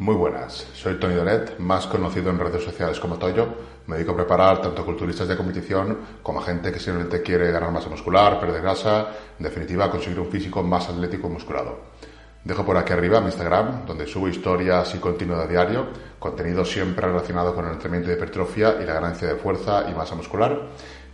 Muy buenas, soy Tony Donet, más conocido en redes sociales como Toyo. Me dedico a preparar tanto culturistas de competición como a gente que simplemente quiere ganar masa muscular, perder grasa, en definitiva conseguir un físico más atlético y musculado. Dejo por aquí arriba mi Instagram, donde subo historias y contenido a diario, contenido siempre relacionado con el entrenamiento de hipertrofia y la ganancia de fuerza y masa muscular.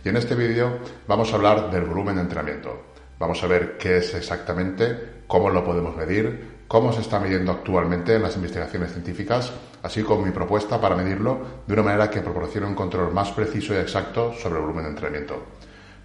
Y en este vídeo vamos a hablar del volumen de entrenamiento. Vamos a ver qué es exactamente, cómo lo podemos medir, cómo se está midiendo actualmente en las investigaciones científicas, así como mi propuesta para medirlo de una manera que proporcione un control más preciso y exacto sobre el volumen de entrenamiento.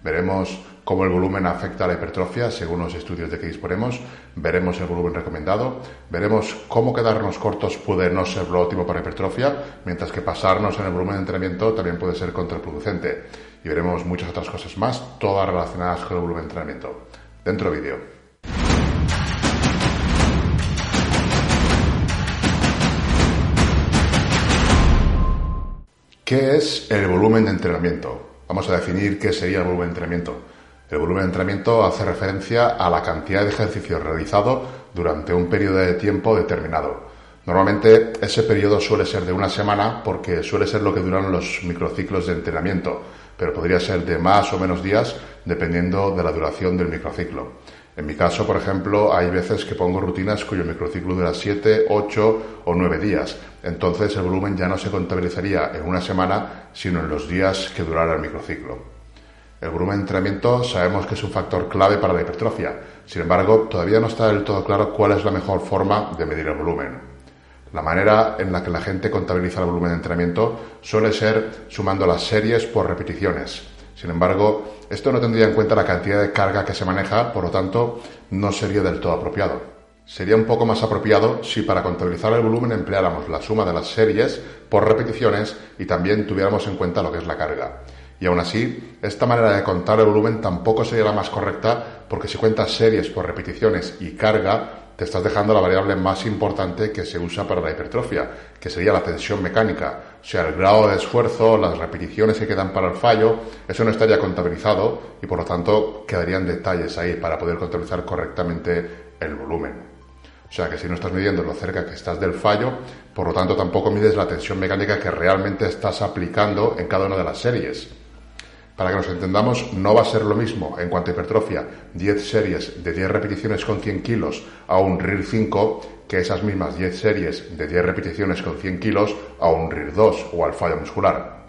Veremos cómo el volumen afecta a la hipertrofia según los estudios de que disponemos, veremos el volumen recomendado, veremos cómo quedarnos cortos puede no ser lo óptimo para hipertrofia, mientras que pasarnos en el volumen de entrenamiento también puede ser contraproducente. Y veremos muchas otras cosas más, todas relacionadas con el volumen de entrenamiento. Dentro vídeo. ¿Qué es el volumen de entrenamiento? Vamos a definir qué sería el volumen de entrenamiento. El volumen de entrenamiento hace referencia a la cantidad de ejercicio realizado durante un periodo de tiempo determinado. Normalmente ese periodo suele ser de una semana porque suele ser lo que duran los microciclos de entrenamiento, pero podría ser de más o menos días dependiendo de la duración del microciclo. En mi caso, por ejemplo, hay veces que pongo rutinas cuyo microciclo dura 7, 8 o 9 días. Entonces el volumen ya no se contabilizaría en una semana, sino en los días que durara el microciclo. El volumen de entrenamiento sabemos que es un factor clave para la hipertrofia. Sin embargo, todavía no está del todo claro cuál es la mejor forma de medir el volumen. La manera en la que la gente contabiliza el volumen de entrenamiento suele ser sumando las series por repeticiones. Sin embargo, esto no tendría en cuenta la cantidad de carga que se maneja, por lo tanto, no sería del todo apropiado. Sería un poco más apropiado si para contabilizar el volumen empleáramos la suma de las series por repeticiones y también tuviéramos en cuenta lo que es la carga. Y aún así, esta manera de contar el volumen tampoco sería la más correcta porque si cuentas series por repeticiones y carga, te estás dejando la variable más importante que se usa para la hipertrofia, que sería la tensión mecánica. O sea, el grado de esfuerzo, las repeticiones que quedan para el fallo, eso no estaría contabilizado y por lo tanto quedarían detalles ahí para poder contabilizar correctamente el volumen. O sea que si no estás midiendo lo cerca que estás del fallo, por lo tanto tampoco mides la tensión mecánica que realmente estás aplicando en cada una de las series. Para que nos entendamos, no va a ser lo mismo en cuanto a hipertrofia 10 series de 10 repeticiones con 100 kilos a un RIR 5 que esas mismas 10 series de 10 repeticiones con 100 kilos a un RIR 2 o al fallo muscular.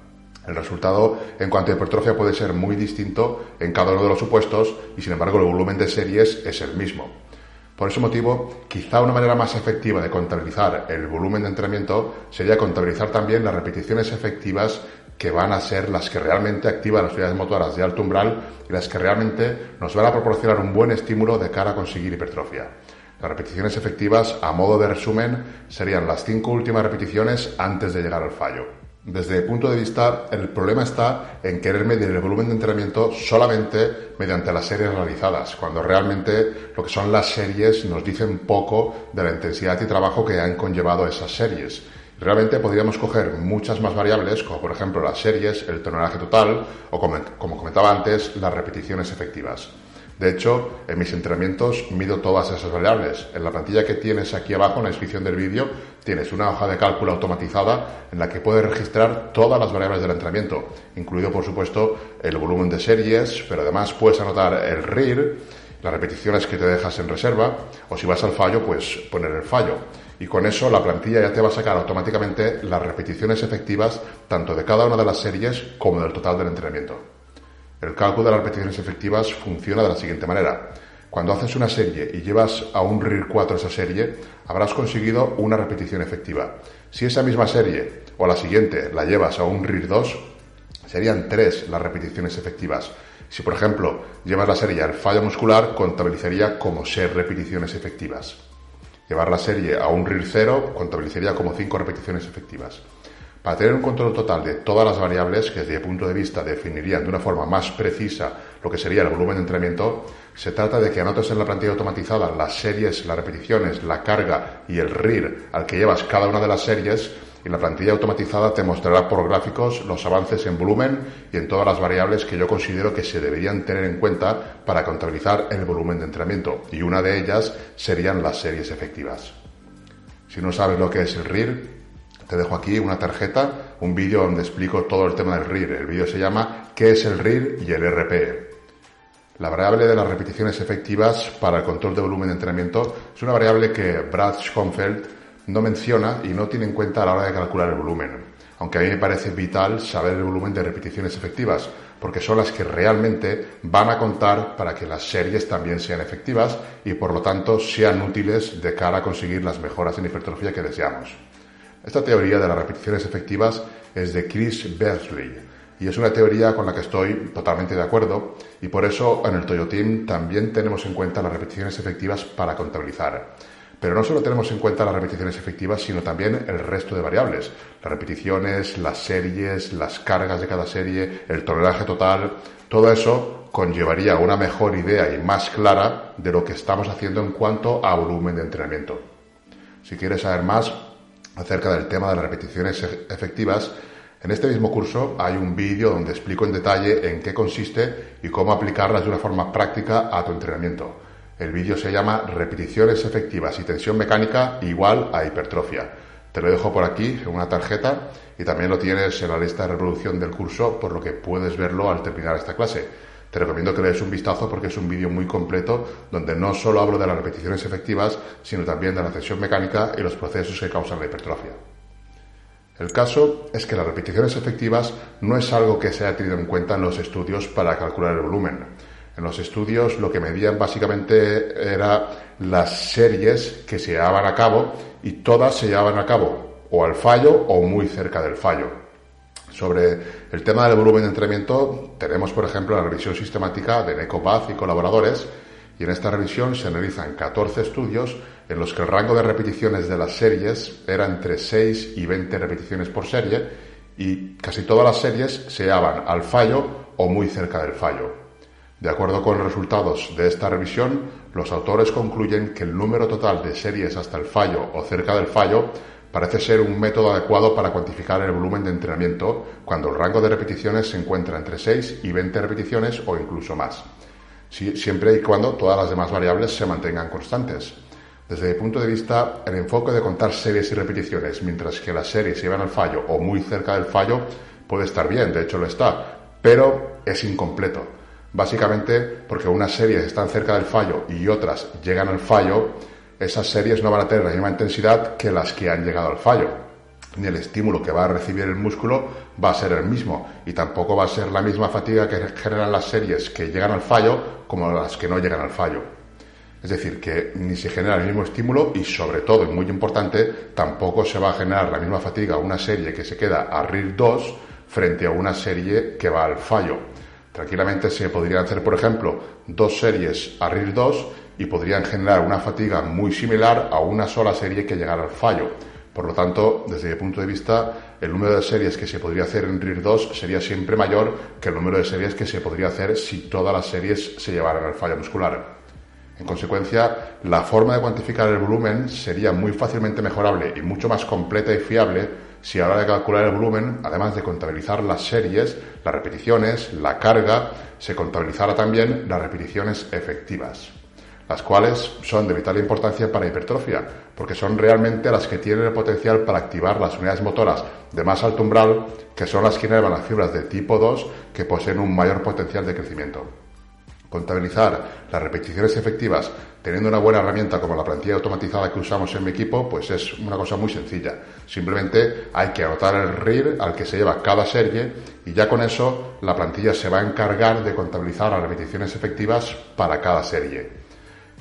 El resultado en cuanto a hipertrofia puede ser muy distinto en cada uno de los supuestos y sin embargo el volumen de series es el mismo. Por ese motivo, quizá una manera más efectiva de contabilizar el volumen de entrenamiento sería contabilizar también las repeticiones efectivas que van a ser las que realmente activan las unidades motoras de alto umbral y las que realmente nos van a proporcionar un buen estímulo de cara a conseguir hipertrofia. Las repeticiones efectivas, a modo de resumen, serían las cinco últimas repeticiones antes de llegar al fallo. Desde mi punto de vista, el problema está en querer medir el volumen de entrenamiento solamente mediante las series realizadas, cuando realmente lo que son las series nos dicen poco de la intensidad y trabajo que han conllevado esas series. Realmente podríamos coger muchas más variables, como por ejemplo las series, el tonelaje total o, como, comentaba antes, las repeticiones efectivas. De hecho, en mis entrenamientos mido todas esas variables. En la plantilla que tienes aquí abajo en la descripción del vídeo tienes una hoja de cálculo automatizada en la que puedes registrar todas las variables del entrenamiento, incluido por supuesto el volumen de series, pero además puedes anotar el RIR, las repeticiones que te dejas en reserva, o si vas al fallo, pues poner el fallo y con eso la plantilla ya te va a sacar automáticamente las repeticiones efectivas tanto de cada una de las series como del total del entrenamiento. El cálculo de las repeticiones efectivas funciona de la siguiente manera. Cuando haces una serie y llevas a un RIR 4 esa serie, habrás conseguido una repetición efectiva. Si esa misma serie o la siguiente la llevas a un RIR 2, serían tres las repeticiones efectivas. Si, por ejemplo, llevas la serie al fallo muscular, contabilizaría como 6 repeticiones efectivas. Llevar la serie a un RIR 0 contabilizaría como 5 repeticiones efectivas. Para tener un control total de todas las variables que desde mi punto de vista definirían de una forma más precisa lo que sería el volumen de entrenamiento, se trata de que anotes en la plantilla automatizada las series, las repeticiones, la carga y el RIR al que llevas cada una de las series y la plantilla automatizada te mostrará por gráficos los avances en volumen y en todas las variables que yo considero que se deberían tener en cuenta para contabilizar el volumen de entrenamiento y una de ellas serían las series efectivas. Si no sabes lo que es el RIR, te dejo aquí una tarjeta, un vídeo donde explico todo el tema del RIR. El vídeo se llama ¿Qué es el RIR y el RPE? La variable de las repeticiones efectivas para el control de volumen de entrenamiento es una variable que Brad Schoenfeld no menciona y no tiene en cuenta a la hora de calcular el volumen. Aunque a mí me parece vital saber el volumen de repeticiones efectivas, porque son las que realmente van a contar para que las series también sean efectivas y por lo tanto sean útiles de cara a conseguir las mejoras en hipertrofia que deseamos. Esta teoría de las repeticiones efectivas es de Chris Bersley y es una teoría con la que estoy totalmente de acuerdo y por eso en el Toyo Team también tenemos en cuenta las repeticiones efectivas para contabilizar. Pero no solo tenemos en cuenta las repeticiones efectivas, sino también el resto de variables. Las repeticiones, las series, las cargas de cada serie, el tonelaje total, todo eso conllevaría una mejor idea y más clara de lo que estamos haciendo en cuanto a volumen de entrenamiento. Si quieres saber más acerca del tema de las repeticiones efectivas, en este mismo curso hay un vídeo donde explico en detalle en qué consiste y cómo aplicarlas de una forma práctica a tu entrenamiento. El vídeo se llama Repeticiones efectivas y tensión mecánica igual a hipertrofia. Te lo dejo por aquí en una tarjeta y también lo tienes en la lista de reproducción del curso, por lo que puedes verlo al terminar esta clase. Te recomiendo que le des un vistazo porque es un vídeo muy completo donde no solo hablo de las repeticiones efectivas, sino también de la tensión mecánica y los procesos que causan la hipertrofia. El caso es que las repeticiones efectivas no es algo que se haya tenido en cuenta en los estudios para calcular el volumen. En los estudios lo que medían básicamente era las series que se llevaban a cabo y todas se llevaban a cabo o al fallo o muy cerca del fallo. Sobre el tema del volumen de entrenamiento tenemos, por ejemplo, la revisión sistemática de Necopaz y colaboradores y en esta revisión se analizan 14 estudios en los que el rango de repeticiones de las series era entre 6 y 20 repeticiones por serie y casi todas las series se llevaban al fallo o muy cerca del fallo. De acuerdo con los resultados de esta revisión, los autores concluyen que el número total de series hasta el fallo o cerca del fallo parece ser un método adecuado para cuantificar el volumen de entrenamiento cuando el rango de repeticiones se encuentra entre 6 y 20 repeticiones o incluso más siempre y cuando todas las demás variables se mantengan constantes. Desde mi punto de vista, el enfoque de contar series y repeticiones mientras que las series llevan al fallo o muy cerca del fallo puede estar bien, de hecho lo está, pero es incompleto. Básicamente porque unas series están cerca del fallo y otras llegan al fallo, esas series no van a tener la misma intensidad que las que han llegado al fallo ni el estímulo que va a recibir el músculo va a ser el mismo y tampoco va a ser la misma fatiga que generan las series que llegan al fallo como las que no llegan al fallo. Es decir, que ni se genera el mismo estímulo y sobre todo, y muy importante, tampoco se va a generar la misma fatiga una serie que se queda a RIR 2 frente a una serie que va al fallo. Tranquilamente se podrían hacer, por ejemplo, dos series a RIR 2 y podrían generar una fatiga muy similar a una sola serie que llegara al fallo por lo tanto, desde mi punto de vista, el número de series que se podría hacer en RIR 2 sería siempre mayor que el número de series que se podría hacer si todas las series se llevaran al fallo muscular. En consecuencia, la forma de cuantificar el volumen sería muy fácilmente mejorable y mucho más completa y fiable si a la hora de calcular el volumen, además de contabilizar las series, las repeticiones, la carga, se contabilizara también las repeticiones efectivas las cuales son de vital importancia para hipertrofia, porque son realmente las que tienen el potencial para activar las unidades motoras de más alto umbral, que son las que inervan las fibras de tipo 2 que poseen un mayor potencial de crecimiento. Contabilizar las repeticiones efectivas teniendo una buena herramienta como la plantilla automatizada que usamos en mi equipo, pues es una cosa muy sencilla. Simplemente hay que anotar el RIR al que se lleva cada serie y ya con eso la plantilla se va a encargar de contabilizar las repeticiones efectivas para cada serie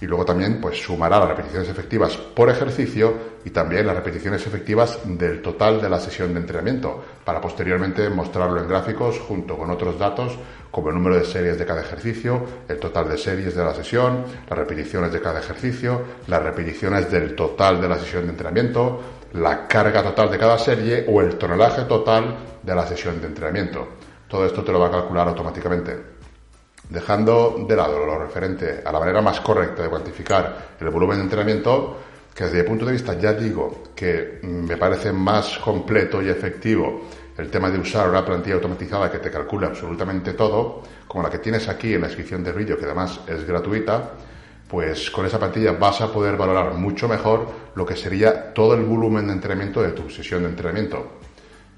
y luego también pues sumará las repeticiones efectivas por ejercicio y también las repeticiones efectivas del total de la sesión de entrenamiento para posteriormente mostrarlo en gráficos junto con otros datos como el número de series de cada ejercicio, el total de series de la sesión, las repeticiones de cada ejercicio, las repeticiones del total de la sesión de entrenamiento, la carga total de cada serie o el tonelaje total de la sesión de entrenamiento. Todo esto te lo va a calcular automáticamente. Dejando de lado lo referente a la manera más correcta de cuantificar el volumen de entrenamiento, que desde mi punto de vista ya digo que me parece más completo y efectivo el tema de usar una plantilla automatizada que te calcula absolutamente todo, como la que tienes aquí en la descripción del vídeo, que además es gratuita, pues con esa plantilla vas a poder valorar mucho mejor lo que sería todo el volumen de entrenamiento de tu sesión de entrenamiento.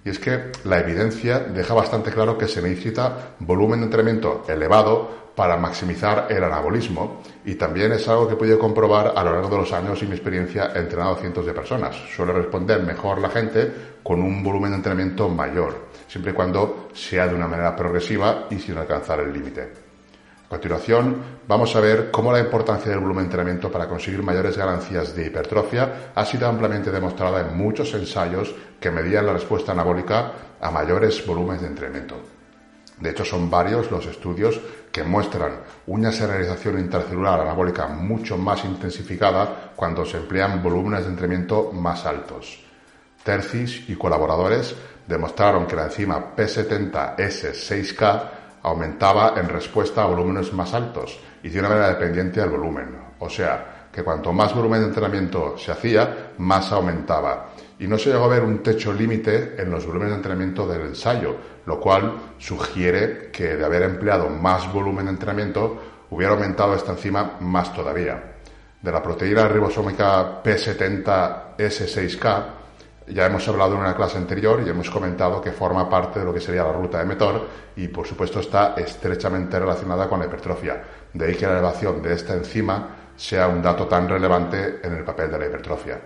Y es que la evidencia deja bastante claro que se necesita volumen de entrenamiento elevado para maximizar el anabolismo y también es algo que he podido comprobar a lo largo de los años y mi experiencia he entrenado a cientos de personas. Suele responder mejor la gente con un volumen de entrenamiento mayor, siempre y cuando sea de una manera progresiva y sin alcanzar el límite. A continuación, vamos a ver cómo la importancia del volumen de entrenamiento para conseguir mayores ganancias de hipertrofia ha sido ampliamente demostrada en muchos ensayos que medían la respuesta anabólica a mayores volúmenes de entrenamiento. De hecho, son varios los estudios que muestran una serialización intracelular anabólica mucho más intensificada cuando se emplean volúmenes de entrenamiento más altos. Tercis y colaboradores demostraron que la enzima P70S6K aumentaba en respuesta a volúmenes más altos y de una manera dependiente al volumen. O sea, que cuanto más volumen de entrenamiento se hacía, más aumentaba. Y no se llegó a ver un techo límite en los volúmenes de entrenamiento del ensayo, lo cual sugiere que de haber empleado más volumen de entrenamiento hubiera aumentado esta enzima más todavía. De la proteína ribosómica P70S6K, ya hemos hablado en una clase anterior y hemos comentado que forma parte de lo que sería la ruta de Metor y por supuesto está estrechamente relacionada con la hipertrofia. De ahí que la elevación de esta enzima sea un dato tan relevante en el papel de la hipertrofia.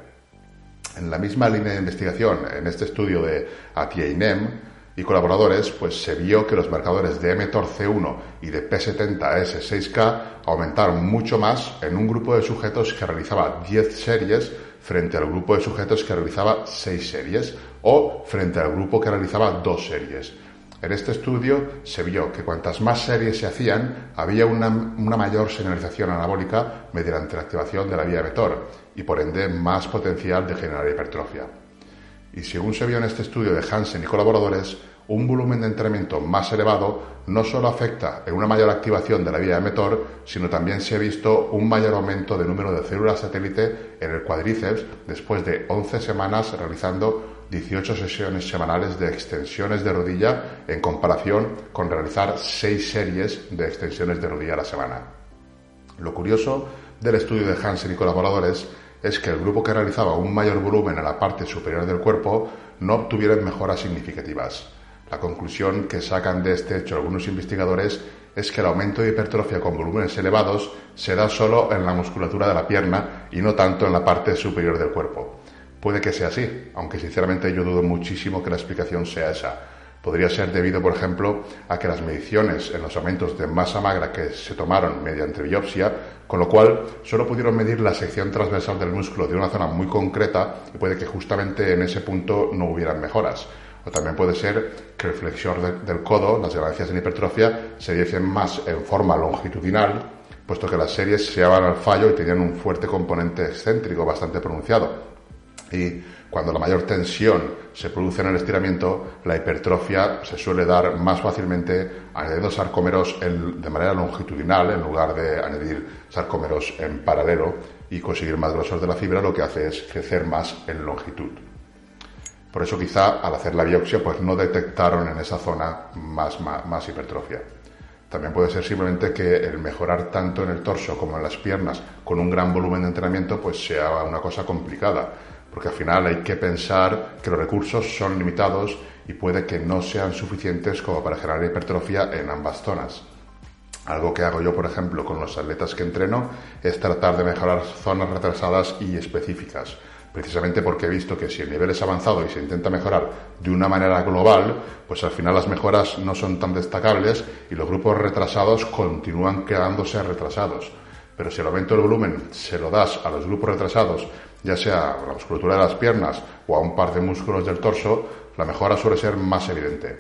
En la misma línea de investigación, en este estudio de ATIA-INEM y colaboradores, pues se vio que los marcadores de mTOR-C1 y de P70S6K aumentaron mucho más en un grupo de sujetos que realizaba 10 series frente al grupo de sujetos que realizaba seis series o frente al grupo que realizaba dos series. En este estudio se vio que cuantas más series se hacían, había una, mayor señalización anabólica mediante la activación de la vía mTOR y por ende más potencial de generar hipertrofia. Y según se vio en este estudio de Hansen y colaboradores, un volumen de entrenamiento más elevado no solo afecta en una mayor activación de la vía emetor, sino también se ha visto un mayor aumento de número de células satélite en el cuádriceps después de 11 semanas realizando 18 sesiones semanales de extensiones de rodilla en comparación con realizar 6 series de extensiones de rodilla a la semana. Lo curioso del estudio de Hansen y colaboradores es que el grupo que realizaba un mayor volumen en la parte superior del cuerpo no obtuvieron mejoras significativas. La conclusión que sacan de este hecho algunos investigadores es que el aumento de hipertrofia con volúmenes elevados se da solo en la musculatura de la pierna y no tanto en la parte superior del cuerpo. Puede que sea así, aunque sinceramente yo dudo muchísimo que la explicación sea esa. Podría ser debido, por ejemplo, a que las mediciones en los aumentos de masa magra que se tomaron mediante biopsia, con lo cual solo pudieron medir la sección transversal del músculo de una zona muy concreta y puede que justamente en ese punto no hubieran mejoras. O también puede ser que el flexor del codo, las ganancias en hipertrofia, se diesen más en forma longitudinal, puesto que las series se llevaban al fallo y tenían un fuerte componente excéntrico bastante pronunciado. Y cuando la mayor tensión se produce en el estiramiento, la hipertrofia se suele dar más fácilmente añadiendo sarcómeros de manera longitudinal en lugar de añadir sarcómeros en paralelo y conseguir más grosor de la fibra, lo que hace es crecer más en longitud. Por eso quizá al hacer la biopsia pues no detectaron en esa zona más, más, hipertrofia. También puede ser simplemente que el mejorar tanto en el torso como en las piernas con un gran volumen de entrenamiento pues sea una cosa complicada, porque al final hay que pensar que los recursos son limitados y puede que no sean suficientes como para generar hipertrofia en ambas zonas. Algo que hago yo, por ejemplo, con los atletas que entreno es tratar de mejorar zonas retrasadas y específicas precisamente porque he visto que si el nivel es avanzado y se intenta mejorar de una manera global, pues al final las mejoras no son tan destacables y los grupos retrasados continúan quedándose retrasados. Pero si el aumento del volumen se lo das a los grupos retrasados, ya sea a la musculatura de las piernas o a un par de músculos del torso, la mejora suele ser más evidente.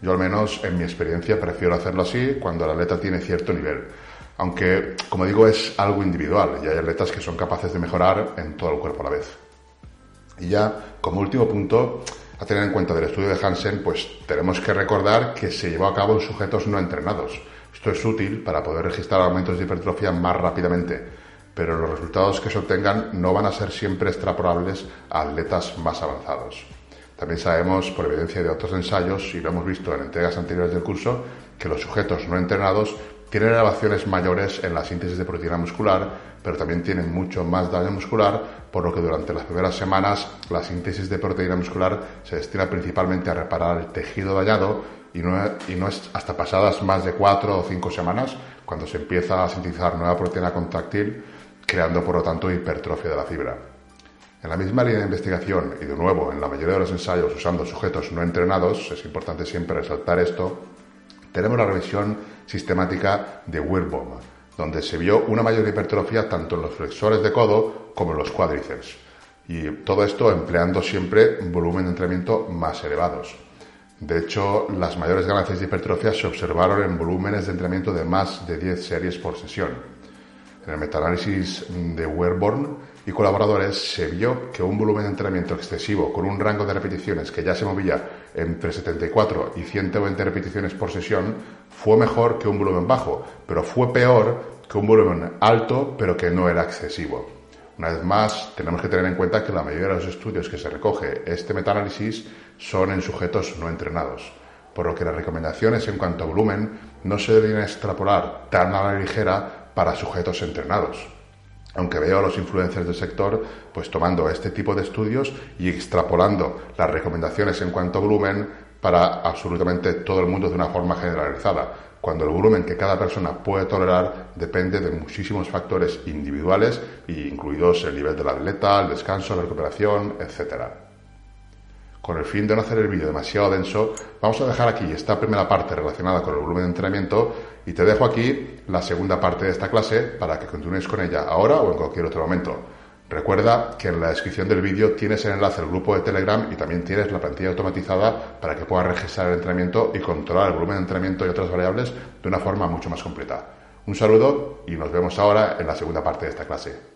Yo al menos en mi experiencia prefiero hacerlo así cuando el atleta tiene cierto nivel. Aunque, como digo, es algo individual y hay atletas que son capaces de mejorar en todo el cuerpo a la vez. Y ya, como último punto, a tener en cuenta del estudio de Hansen, pues tenemos que recordar que se llevó a cabo en sujetos no entrenados. Esto es útil para poder registrar aumentos de hipertrofia más rápidamente, pero los resultados que se obtengan no van a ser siempre extrapolables a atletas más avanzados. También sabemos, por evidencia de otros ensayos, y lo hemos visto en entregas anteriores del curso, que los sujetos no entrenados tienen elevaciones mayores en la síntesis de proteína muscular, pero también tienen mucho más daño muscular, por lo que durante las primeras semanas la síntesis de proteína muscular se destina principalmente a reparar el tejido dañado y no, es hasta pasadas más de cuatro o cinco semanas cuando se empieza a sintetizar nueva proteína contráctil, creando por lo tanto hipertrofia de la fibra. En la misma línea de investigación y de nuevo en la mayoría de los ensayos usando sujetos no entrenados, es importante siempre resaltar esto, tenemos la revisión sistemática de Wilbom, donde se vio una mayor hipertrofia tanto en los flexores de codo como en los cuádriceps. Y todo esto empleando siempre volumen de entrenamiento más elevados. De hecho, las mayores ganancias de hipertrofia se observaron en volúmenes de entrenamiento de más de 10 series por sesión. En el metaanálisis de Werborn y colaboradores se vio que un volumen de entrenamiento excesivo con un rango de repeticiones que ya se movía entre 74 y 120 repeticiones por sesión fue mejor que un volumen bajo, pero fue peor que un volumen alto pero que no era excesivo. Una vez más, tenemos que tener en cuenta que la mayoría de los estudios que se recoge este metaanálisis son en sujetos no entrenados, por lo que las recomendaciones en cuanto a volumen no se deben extrapolar tan a la ligera para sujetos entrenados. Aunque veo a los influencers del sector pues tomando este tipo de estudios y extrapolando las recomendaciones en cuanto a volumen para absolutamente todo el mundo de una forma generalizada, cuando el volumen que cada persona puede tolerar depende de muchísimos factores individuales, incluidos el nivel del atleta, el descanso, la recuperación, etcétera. Con el fin de no hacer el vídeo demasiado denso, vamos a dejar aquí esta primera parte relacionada con el volumen de entrenamiento y te dejo aquí la segunda parte de esta clase para que continúes con ella ahora o en cualquier otro momento. Recuerda que en la descripción del vídeo tienes el enlace al grupo de Telegram y también tienes la plantilla automatizada para que puedas registrar el entrenamiento y controlar el volumen de entrenamiento y otras variables de una forma mucho más completa. Un saludo y nos vemos ahora en la segunda parte de esta clase.